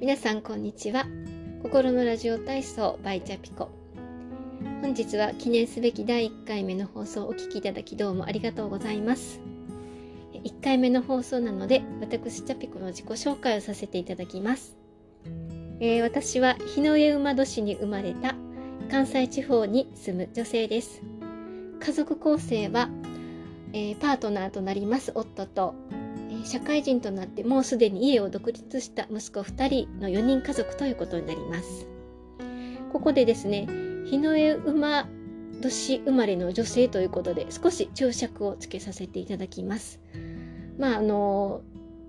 皆さんこんにちは。心のラジオ体操バイチャピコ。本日は記念すべき第1回目の放送をお聞きいただきどうもありがとうございます。1回目の放送なので私チャピコの自己紹介をさせていただきます、えー、私は日の上馬年に生まれた関西地方に住む女性です。家族構成は、えー、パートナーとなります夫と社会人となってもうすでに家を独立した息子2人の4人家族ということになります。ここでですね、日の絵馬年生まれの女性ということで少し注釈をつけさせていただきます。まああの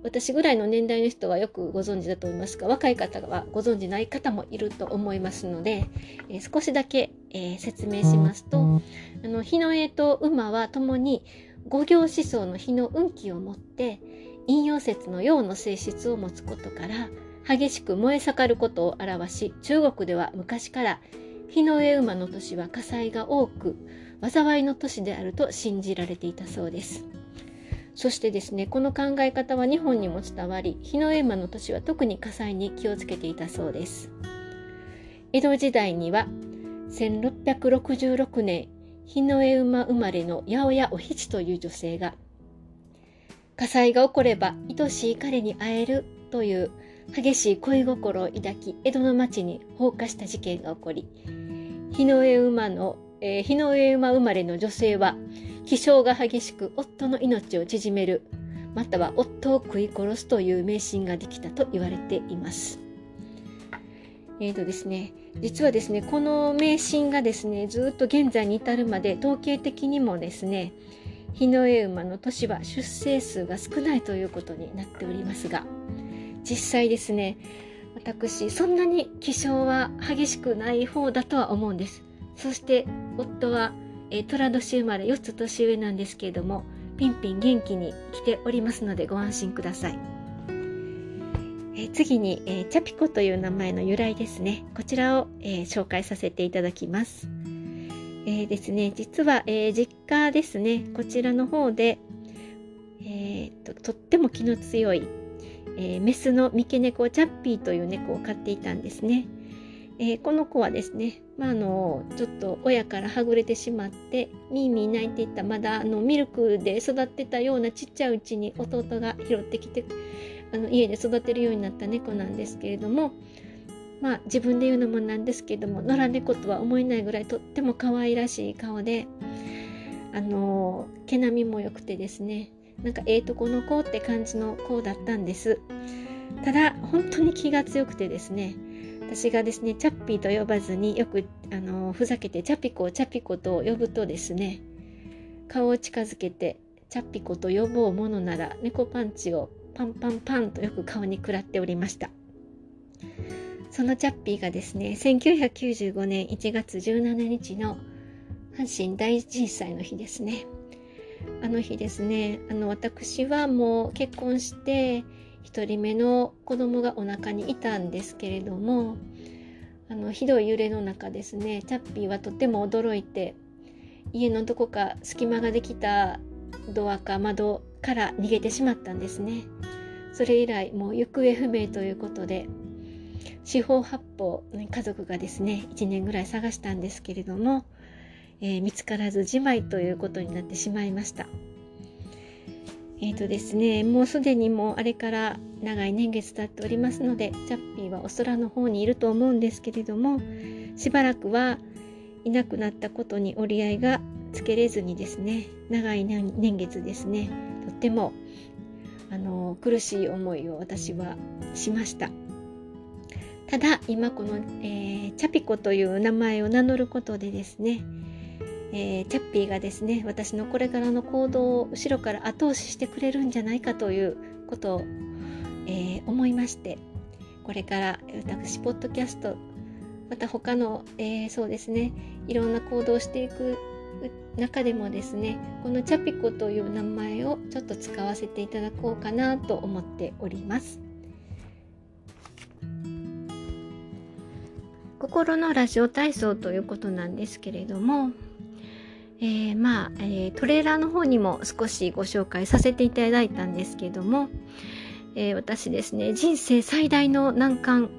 私ぐらいの年代の人はよくご存知だと思いますが若い方はご存知ない方もいると思いますので、えー、少しだけ、えー、説明しますとあの日の絵と馬は共に五行思想の日の運気を持って陰陽説の陽の性質を持つことから激しく燃え盛ることを表し中国では昔から日の上馬の年は火災が多く災いの年であると信じられていたそうです。そしてですねこの考え方は日本にも伝わり日の上馬の年は特に火災に気をつけていたそうです。江戸時代には1666年日の絵馬生まれの八百屋お七という女性が火災が起これば愛しい彼に会えるという激しい恋心を抱き江戸の町に放火した事件が起こり日の上馬の、えー、日の上馬生まれの女性は気性が激しく夫の命を縮めるまたは夫を食い殺すという迷信ができたと言われています。えーとですね、実はですねこの迷信がですねずっと現在に至るまで統計的にもですね日の絵馬の年は出生数が少ないということになっておりますが実際ですね私そんなに気性は激しくない方だとは思うんです。そして夫は、えー、寅年生まれ4つ年上なんですけれどもピンピン元気に来ておりますのでご安心ください、え、次に、えー、チャピコという名前の由来ですね。こちらを、え紹介させていただきます。えー、ですね、実は、えー、実家ですね、こちらの方で、えー、ととっても気の強い、えメスの三毛猫チャッピーという猫を飼っていたんですね。えこの子はですね、まあ、あのちょっと親からはぐれてしまってミーミー泣いていたまだあのミルクで育ってたようなちっちゃいうちに弟が拾ってきてあの家で育てるようになった猫なんですけれどもまあ自分で言うのもなんですけども野良猫とは思えないぐらいとっても可愛らしい顔であの毛並みも良くてですねなんかええとこの子って感じの子だったんです。ただ本当に気が強くてですね私がですねチャッピーと呼ばずによくあのふざけてチャピコチャピコと呼ぶとですね顔を近づけてチャッピコと呼ぼうものなら猫パンチをパンパンパンとよく顔に食らっておりました。そのチャッピーがですね、1995年1月17日の阪神大震災の日ですね。あの日ですね、あの私はもう結婚して1人目の子供がお腹にいたんですけれども、あのひどい揺れの中ですね、チャッピーはとても驚いて、家のどこか隙間ができたドアか窓から逃げてしまったんですね。それ以来もう行方不明ということで四方八方家族がですね1年ぐらい探したんですけれども、えー、見つからずじまいということになってしまいました。えーとですね、もうすでにもうあれから長い年月経っておりますのでチャッピーはお空の方にいると思うんですけれどもしばらくはいなくなったことに折り合いがつけれずにですね長い年月ですねとってもあの苦しい思いを私はしました。ただ今この、えー、チャピコという名前を名乗ることでですね、えー、チャッピーがですね私のこれからの行動を後ろから後押ししてくれるんじゃないかということを、えー、思いましてこれから私ポッドキャストまた他の、えー、そうですねいろんな行動をしていく中でもですねこのチャピコという名前をちょっと使わせていただこうかなと思っております。心のラジオ体操ということなんですけれども、えー、まあ、えー、トレーラーの方にも少しご紹介させていただいたんですけども、えー、私ですね、人生最大の難関、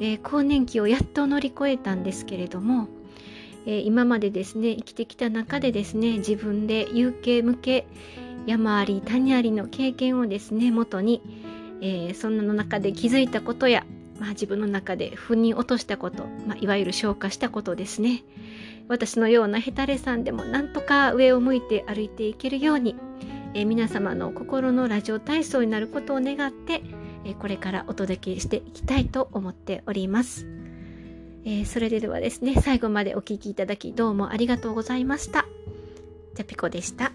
えー、更年期をやっと乗り越えたんですけれども、えー、今までですね、生きてきた中でですね、自分で有形無形、山あり谷ありの経験をですね、元に、えー、そんなの中で気づいたことや、まあ、自分の中で腑に落としたこと、まあ、いわゆる消化したことですね。私のようなヘタレさんでもなんとか上を向いて歩いていけるように、えー、皆様の心のラジオ体操になることを願って、えー、これからお届けしていきたいと思っております。えー、それではですね、最後までお聴きいただきどうもありがとうございました。じゃピコでした。